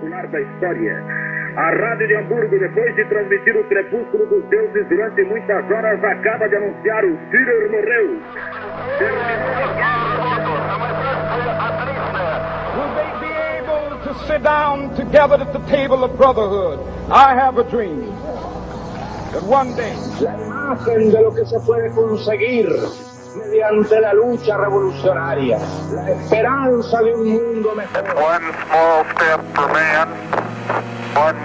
popular da história. A Rádio de Hamburgo, depois de transmitir o Crepúsculo dos Deuses durante muitas horas, acaba de anunciar o Führer morreu. Will they be able to sit down together at the table of brotherhood? I have a dream that one day. La imagen de lo que se puede conseguir mediante la lucha revolucionaria, la esperanza de un mundo mejor. One small step for man, one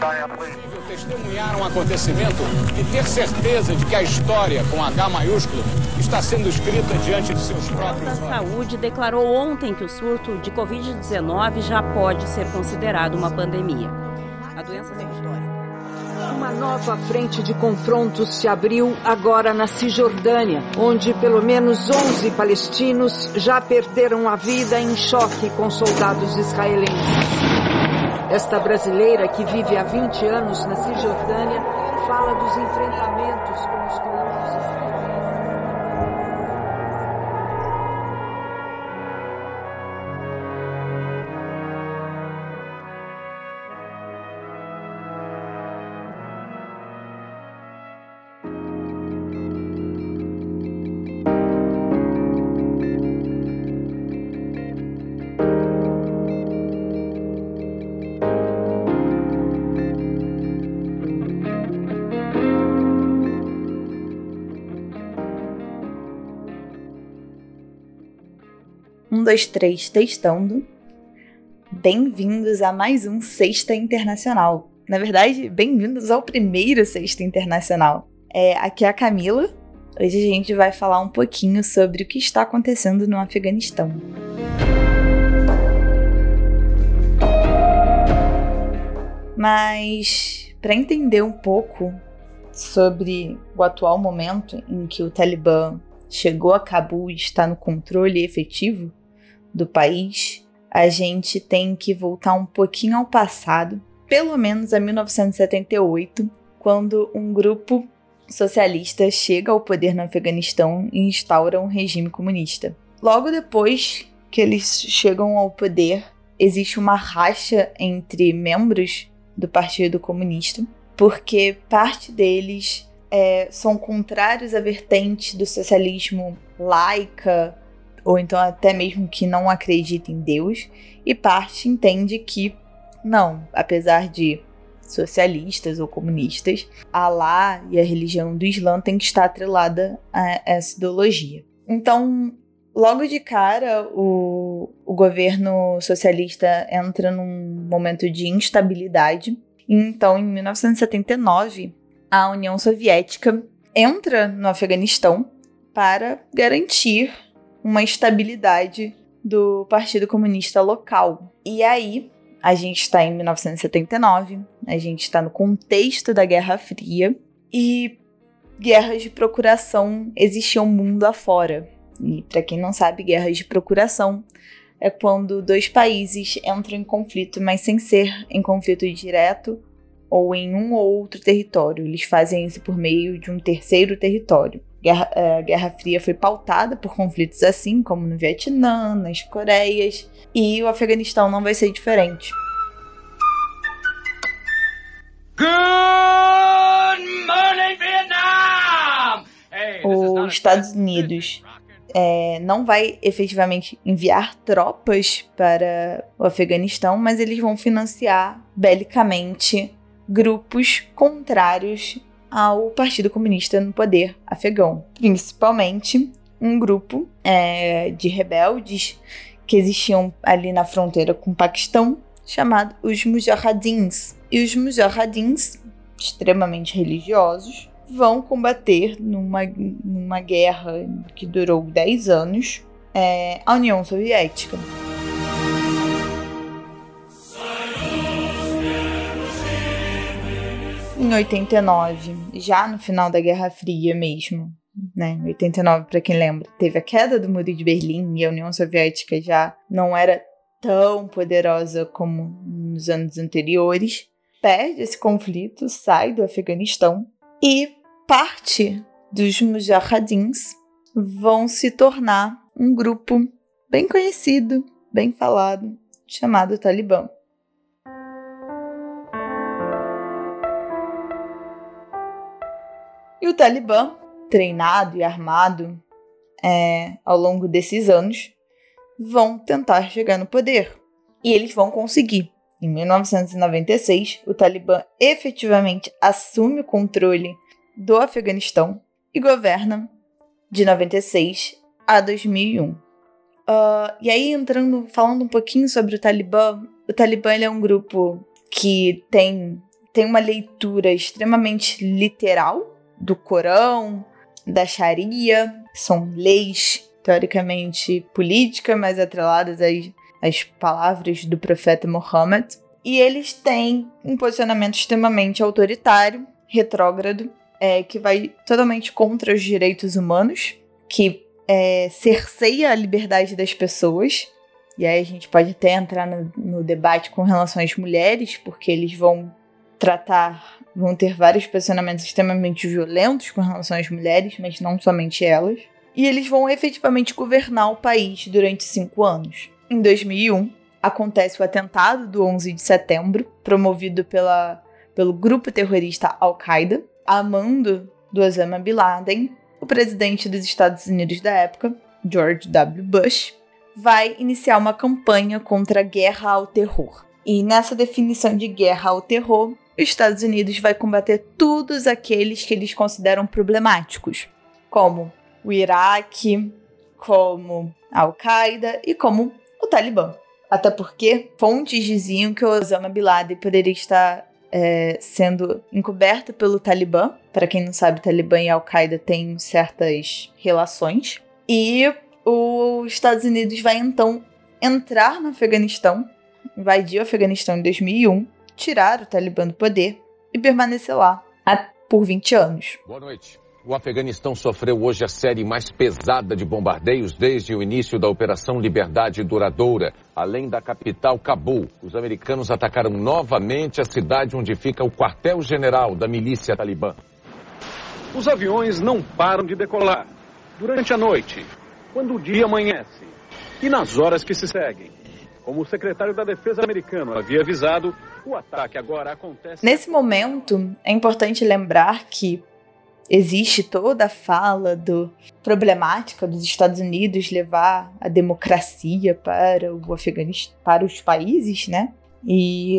giant leap. testemunhar um acontecimento e ter certeza de que a história, com H maiúsculo, está sendo escrita diante de seus A próprios olhos. Saúde declarou ontem que o surto de Covid-19 já pode ser considerado uma pandemia. A doença sem história. Uma nova frente de confrontos se abriu agora na Cisjordânia, onde pelo menos 11 palestinos já perderam a vida em choque com soldados israelenses. Esta brasileira, que vive há 20 anos na Cisjordânia, fala dos enfrentamentos com os Um, dois, três, testando. Bem-vindos a mais um Sexta Internacional. Na verdade, bem-vindos ao primeiro Sexta Internacional. É, aqui é a Camila. Hoje a gente vai falar um pouquinho sobre o que está acontecendo no Afeganistão. Mas, para entender um pouco sobre o atual momento em que o Talibã chegou a Cabul e está no controle efetivo do país, a gente tem que voltar um pouquinho ao passado, pelo menos a 1978, quando um grupo socialista chega ao poder no Afeganistão e instaura um regime comunista. Logo depois que eles chegam ao poder, existe uma racha entre membros do Partido Comunista, porque parte deles é, são contrários à vertente do socialismo laica, ou então até mesmo que não acredita em Deus, e parte entende que não, apesar de socialistas ou comunistas, Alá e a religião do Islã tem que estar atrelada a essa ideologia. Então, logo de cara, o, o governo socialista entra num momento de instabilidade. Então, em 1979, a União Soviética entra no Afeganistão para garantir uma estabilidade do Partido Comunista local. E aí, a gente está em 1979, a gente está no contexto da Guerra Fria e guerras de procuração existiam mundo afora. E para quem não sabe, guerras de procuração é quando dois países entram em conflito, mas sem ser em conflito direto ou em um ou outro território. Eles fazem isso por meio de um terceiro território. Guerra, a Guerra Fria foi pautada por conflitos assim, como no Vietnã, nas Coreias, e o Afeganistão não vai ser diferente. Good morning, Os Estados Unidos é, não vai efetivamente enviar tropas para o Afeganistão, mas eles vão financiar belicamente grupos contrários ao Partido Comunista no poder afegão, principalmente um grupo é, de rebeldes que existiam ali na fronteira com o Paquistão, chamado os Mujahidins. E os Mujahidins, extremamente religiosos, vão combater numa, numa guerra que durou 10 anos é, a União Soviética. Em 89, já no final da Guerra Fria mesmo, né? Em 89, para quem lembra, teve a queda do Muro de Berlim e a União Soviética já não era tão poderosa como nos anos anteriores. Perde esse conflito, sai do Afeganistão e parte dos Mujahidins vão se tornar um grupo bem conhecido, bem falado, chamado Talibã. O Talibã, treinado e armado é, ao longo desses anos, vão tentar chegar no poder. E eles vão conseguir. Em 1996, o Talibã efetivamente assume o controle do Afeganistão e governa de 96 a 2001. Uh, e aí, entrando, falando um pouquinho sobre o Talibã, o Talibã é um grupo que tem, tem uma leitura extremamente literal do Corão, da Sharia, são leis teoricamente políticas, mas atreladas às, às palavras do profeta Muhammad. E eles têm um posicionamento extremamente autoritário, retrógrado, é, que vai totalmente contra os direitos humanos, que é, cerceia a liberdade das pessoas. E aí a gente pode até entrar no, no debate com relação às mulheres, porque eles vão tratar, vão ter vários posicionamentos extremamente violentos com relação às mulheres, mas não somente elas. E eles vão efetivamente governar o país durante cinco anos. Em 2001, acontece o atentado do 11 de setembro, promovido pela, pelo grupo terrorista Al-Qaeda, a mando do Osama Bin Laden, o presidente dos Estados Unidos da época, George W. Bush, vai iniciar uma campanha contra a guerra ao terror. E nessa definição de guerra ao terror, os Estados Unidos vai combater todos aqueles que eles consideram problemáticos, como o Iraque, como a Al-Qaeda e como o Talibã. Até porque fontes diziam que o Osama Bin Laden poderia estar é, sendo encoberto pelo Talibã. Para quem não sabe, Talibã e Al-Qaeda têm certas relações. E os Estados Unidos vai então entrar no Afeganistão, invadir o Afeganistão em 2001, tirar o Talibã do poder e permanecer lá por 20 anos. Boa noite. O Afeganistão sofreu hoje a série mais pesada de bombardeios desde o início da Operação Liberdade Duradoura. Além da capital Cabul, os americanos atacaram novamente a cidade onde fica o quartel-general da milícia talibã. Os aviões não param de decolar durante a noite, quando o dia amanhece e nas horas que se seguem. Como o secretário da Defesa americano havia avisado, o ataque agora acontece. Nesse momento, é importante lembrar que existe toda a fala do problemática dos Estados Unidos levar a democracia para o Afeganistão, para os países, né? E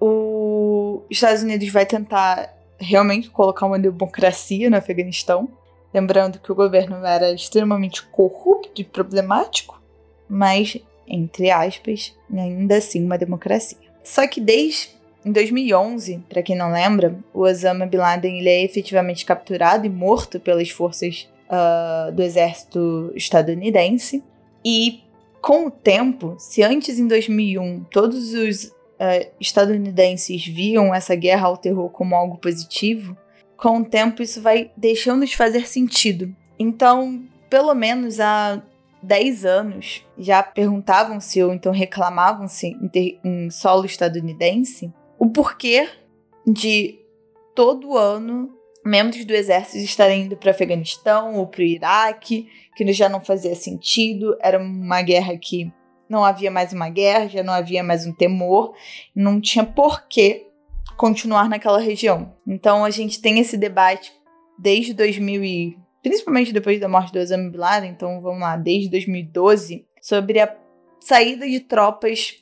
os Estados Unidos vai tentar realmente colocar uma democracia no Afeganistão, lembrando que o governo era extremamente corrupto e problemático, mas entre aspas, ainda assim uma democracia. Só que desde em 2011, para quem não lembra, o Osama Bin Laden ele é efetivamente capturado e morto pelas forças uh, do exército estadunidense. E com o tempo, se antes em 2001 todos os uh, estadunidenses viam essa guerra ao terror como algo positivo, com o tempo isso vai deixando de fazer sentido. Então, pelo menos há 10 anos já perguntavam-se ou então reclamavam-se em, em solo estadunidense o porquê de todo ano membros do exército estarem indo para o Afeganistão ou para o Iraque, que já não fazia sentido, era uma guerra que não havia mais uma guerra, já não havia mais um temor, não tinha porquê continuar naquela região. Então a gente tem esse debate desde 2000 e principalmente depois da morte do Osama Bin Laden, então vamos lá, desde 2012, sobre a saída de tropas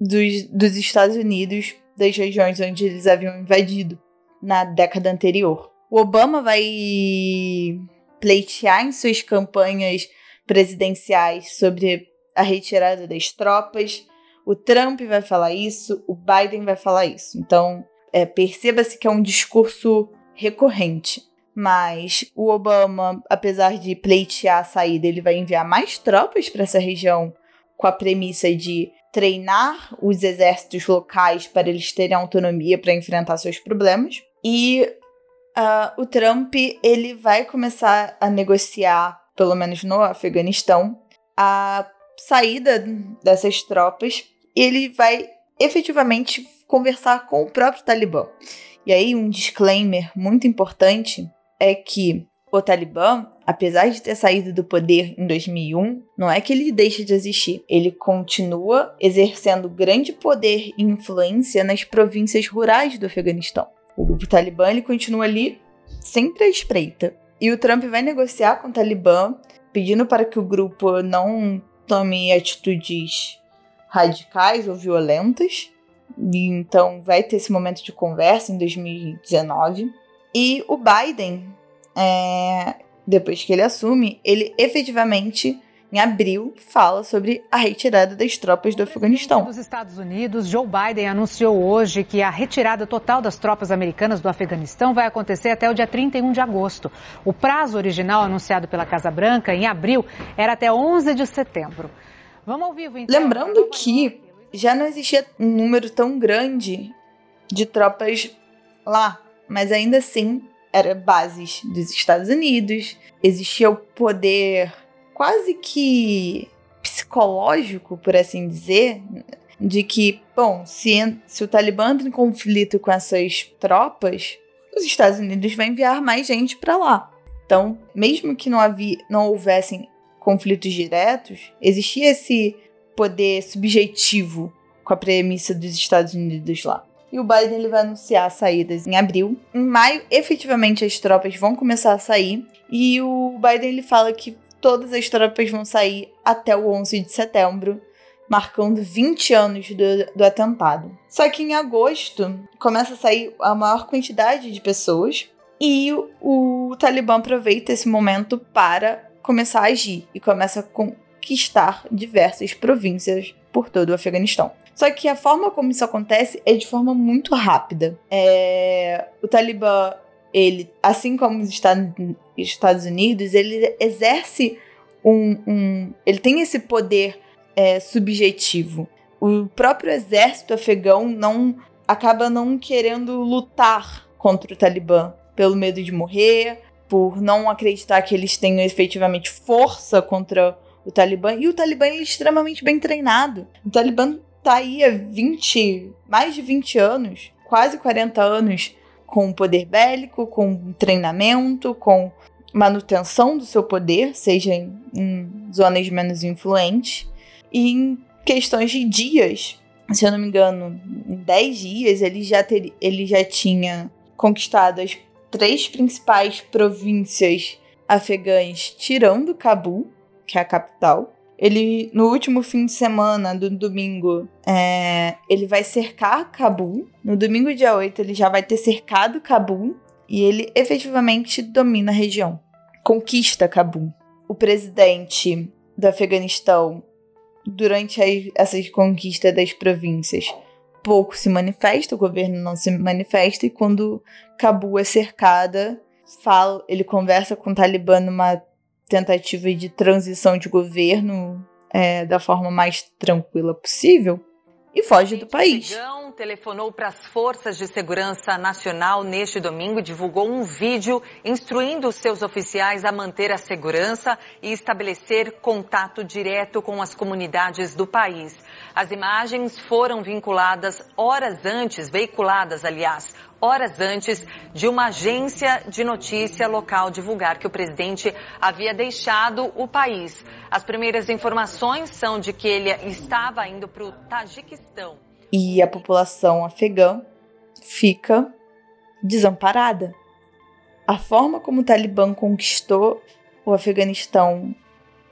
dos, dos Estados Unidos das regiões onde eles haviam invadido na década anterior. O Obama vai pleitear em suas campanhas presidenciais sobre a retirada das tropas. O Trump vai falar isso, o Biden vai falar isso. Então, é, perceba-se que é um discurso recorrente. Mas o Obama, apesar de pleitear a saída, ele vai enviar mais tropas para essa região com a premissa de treinar os exércitos locais para eles terem autonomia para enfrentar seus problemas. E uh, o Trump ele vai começar a negociar, pelo menos no Afeganistão, a saída dessas tropas. E ele vai efetivamente conversar com o próprio Talibã. E aí, um disclaimer muito importante é que o Talibã, apesar de ter saído do poder em 2001, não é que ele deixa de existir. Ele continua exercendo grande poder e influência nas províncias rurais do Afeganistão. O grupo Talibã ele continua ali sempre à espreita. E o Trump vai negociar com o Talibã, pedindo para que o grupo não tome atitudes radicais ou violentas. E então vai ter esse momento de conversa em 2019. E o Biden, é, depois que ele assume, ele efetivamente em abril, fala sobre a retirada das tropas do Afeganistão. Dos Estados Unidos, Joe Biden anunciou hoje que a retirada total das tropas americanas do Afeganistão vai acontecer até o dia 31 de agosto. O prazo original anunciado pela Casa Branca em abril era até 11 de setembro. Vamos ao vivo, então. Lembrando que já não existia um número tão grande de tropas lá, mas ainda assim era bases dos Estados Unidos, existia o poder quase que psicológico, por assim dizer, de que, bom, se, se o Talibã entra em conflito com essas tropas, os Estados Unidos vão enviar mais gente para lá. Então, mesmo que não, havia, não houvessem conflitos diretos, existia esse poder subjetivo com a premissa dos Estados Unidos lá. E o Biden ele vai anunciar saídas em abril. Em maio, efetivamente, as tropas vão começar a sair. E o Biden ele fala que todas as tropas vão sair até o 11 de setembro, marcando 20 anos do, do atentado. Só que em agosto começa a sair a maior quantidade de pessoas e o, o Talibã aproveita esse momento para começar a agir e começa a conquistar diversas províncias por todo o Afeganistão. Só que a forma como isso acontece é de forma muito rápida. É... O Talibã ele, assim como os Estados Unidos, ele exerce um. um ele tem esse poder é, subjetivo. O próprio exército afegão não acaba não querendo lutar contra o Talibã pelo medo de morrer, por não acreditar que eles tenham efetivamente força contra o Talibã. E o Talibã é extremamente bem treinado. O Talibã tá aí há 20, mais de 20 anos, quase 40 anos com poder bélico, com treinamento, com manutenção do seu poder, seja em, em zonas menos influentes, e em questões de dias, se eu não me engano, em 10 dias ele já, ter, ele já tinha conquistado as três principais províncias afegãs, tirando Cabul, que é a capital, ele, no último fim de semana do domingo, é, ele vai cercar Cabul. No domingo, dia 8, ele já vai ter cercado Cabul. E ele efetivamente domina a região. Conquista Cabul. O presidente do Afeganistão, durante essas conquistas das províncias, pouco se manifesta, o governo não se manifesta, e quando Cabul é cercada, fala, ele conversa com o Talibã numa tentativa de transição de governo é, da forma mais tranquila possível e foge do país. O telefonou para as forças de segurança nacional neste domingo e divulgou um vídeo instruindo seus oficiais a manter a segurança e estabelecer contato direto com as comunidades do país. As imagens foram vinculadas horas antes, veiculadas, aliás, horas antes de uma agência de notícia local divulgar que o presidente havia deixado o país. As primeiras informações são de que ele estava indo para o Tajiquistão. E a população afegã fica desamparada. A forma como o Talibã conquistou o Afeganistão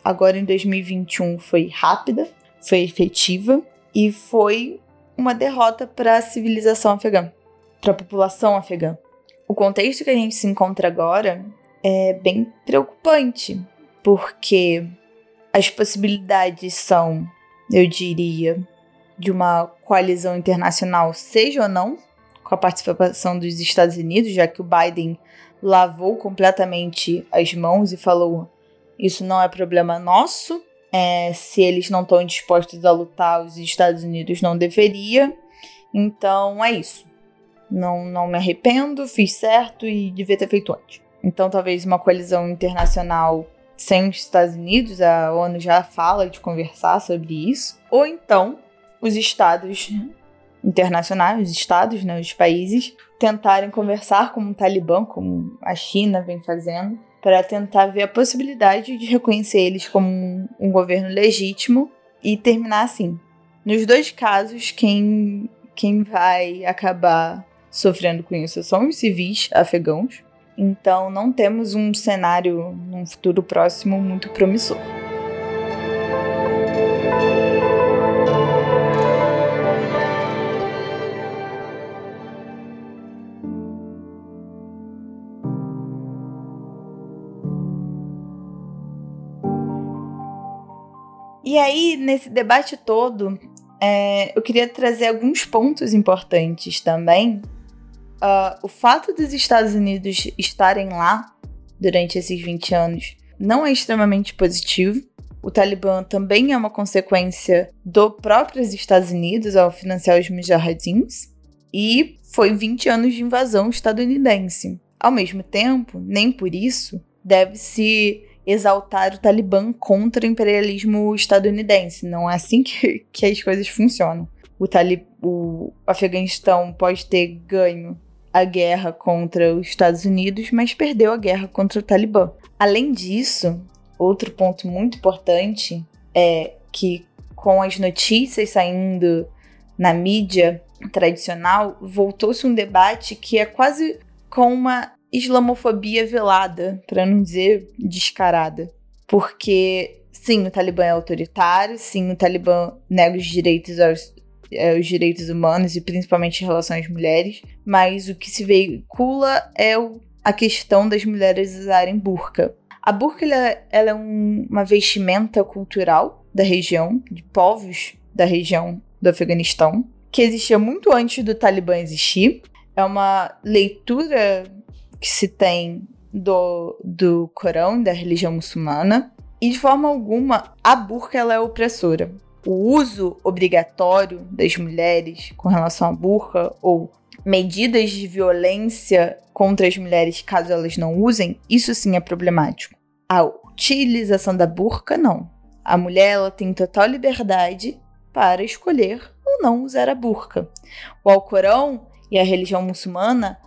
agora em 2021 foi rápida, foi efetiva e foi uma derrota para a civilização afegã para a população afegã. O contexto que a gente se encontra agora é bem preocupante, porque as possibilidades são, eu diria, de uma coalizão internacional, seja ou não, com a participação dos Estados Unidos, já que o Biden lavou completamente as mãos e falou: isso não é problema nosso. É, se eles não estão dispostos a lutar, os Estados Unidos não deveria. Então é isso. Não, não me arrependo, fiz certo e devia ter feito antes. Então, talvez uma coalizão internacional sem os Estados Unidos, a ONU já fala de conversar sobre isso. Ou então, os estados internacionais, os estados, né, os países, tentarem conversar com o Talibã, como a China vem fazendo, para tentar ver a possibilidade de reconhecer eles como um, um governo legítimo e terminar assim. Nos dois casos, quem, quem vai acabar sofrendo com isso são os civis afegãos. Então não temos um cenário num futuro próximo muito promissor. E aí, nesse debate todo, é, eu queria trazer alguns pontos importantes também. Uh, o fato dos Estados Unidos estarem lá durante esses 20 anos não é extremamente positivo. O Talibã também é uma consequência do próprios Estados Unidos ao financiar os mujahidins. E foi 20 anos de invasão estadunidense. Ao mesmo tempo, nem por isso deve-se exaltar o Talibã contra o imperialismo estadunidense. Não é assim que, que as coisas funcionam. O, Talib o Afeganistão pode ter ganho a guerra contra os Estados Unidos, mas perdeu a guerra contra o Talibã. Além disso, outro ponto muito importante é que com as notícias saindo na mídia tradicional, voltou-se um debate que é quase com uma islamofobia velada, para não dizer descarada. Porque, sim, o Talibã é autoritário, sim, o Talibã nega os direitos aos é, os direitos humanos e principalmente em relação às mulheres, mas o que se veicula é o, a questão das mulheres usarem burca. A burca ela, ela é um, uma vestimenta cultural da região, de povos da região do Afeganistão, que existia muito antes do Talibã existir. É uma leitura que se tem do, do Corão, da religião muçulmana, e de forma alguma a burca ela é opressora. O uso obrigatório das mulheres com relação à burca ou medidas de violência contra as mulheres caso elas não usem, isso sim é problemático. A utilização da burca, não. A mulher ela tem total liberdade para escolher ou não usar a burca. O Alcorão e a religião muçulmana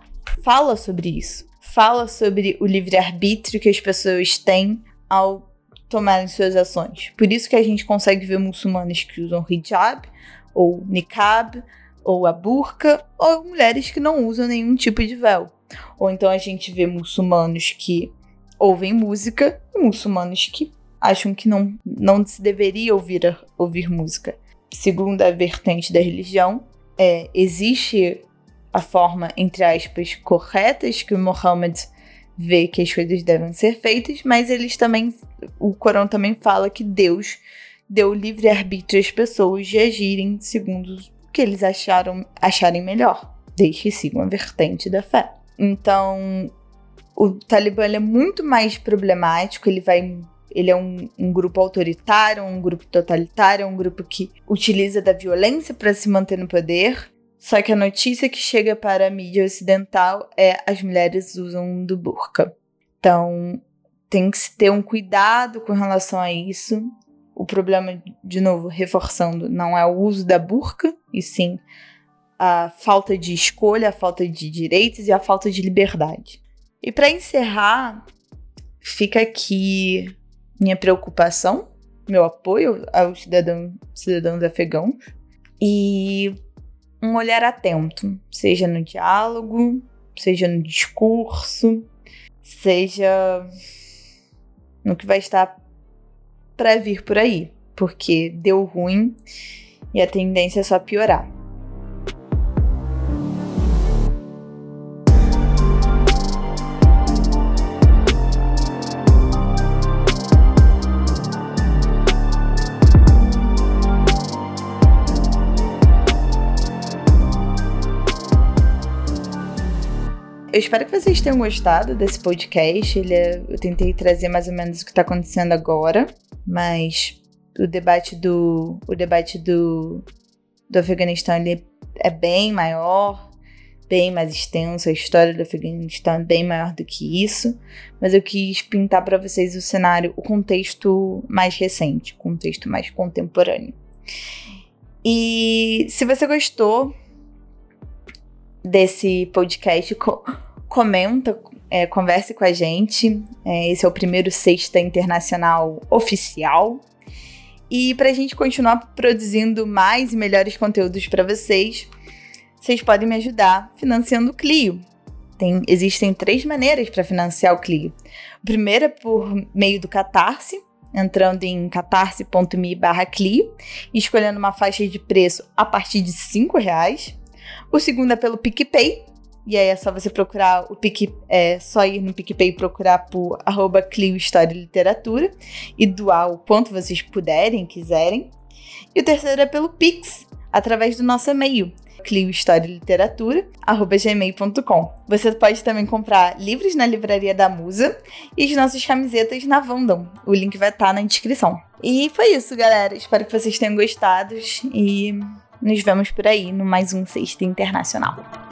fala sobre isso. Fala sobre o livre-arbítrio que as pessoas têm ao tomarem suas ações. Por isso que a gente consegue ver muçulmanos que usam hijab, ou niqab, ou a burqa, ou mulheres que não usam nenhum tipo de véu. Ou então a gente vê muçulmanos que ouvem música e muçulmanos que acham que não, não se deveria ouvir, ouvir música. Segundo a vertente da religião, é, existe a forma, entre aspas, corretas que o Muhammad vê que as coisas devem ser feitas, mas eles também, o Corão também fala que Deus deu livre arbítrio às pessoas de agirem segundo o que eles acharam acharem melhor, desde que sigam a vertente da fé. Então, o Talibã é muito mais problemático, ele vai ele é um, um, grupo autoritário, um grupo totalitário, um grupo que utiliza da violência para se manter no poder. Só que a notícia que chega para a mídia ocidental é as mulheres usam do burca. Então, tem que se ter um cuidado com relação a isso. O problema, de novo, reforçando, não é o uso da burca, e sim a falta de escolha, a falta de direitos e a falta de liberdade. E para encerrar, fica aqui minha preocupação, meu apoio aos cidadãos, cidadãos afegãos. E um olhar atento, seja no diálogo, seja no discurso, seja no que vai estar para vir por aí, porque deu ruim e a tendência é só piorar. Eu espero que vocês tenham gostado desse podcast. Ele é, eu tentei trazer mais ou menos o que está acontecendo agora, mas o debate do o debate do, do Afeganistão ele é bem maior, bem mais extenso. A história do Afeganistão é bem maior do que isso, mas eu quis pintar para vocês o cenário, o contexto mais recente, o contexto mais contemporâneo. E se você gostou desse podcast, co comenta, é, converse com a gente. É, esse é o primeiro Sexta Internacional oficial. E para a gente continuar produzindo mais e melhores conteúdos para vocês, vocês podem me ajudar financiando o Clio. tem, existem três maneiras para financiar o Clio. A primeira é por meio do Catarse, entrando em catarse.me barra Clio escolhendo uma faixa de preço a partir de R$ reais. O segundo é pelo PicPay, e aí é só você procurar o Pic, é só ir no PicPay e procurar por arroba Clio História e Literatura e doar o quanto vocês puderem, quiserem. E o terceiro é pelo Pix, através do nosso e-mail, cliohistorialiteratura.gmail.com. Você pode também comprar livros na livraria da Musa e as nossas camisetas na Vandam. O link vai estar na descrição. E foi isso, galera. Espero que vocês tenham gostado e nos vemos por aí no mais um Sexta Internacional.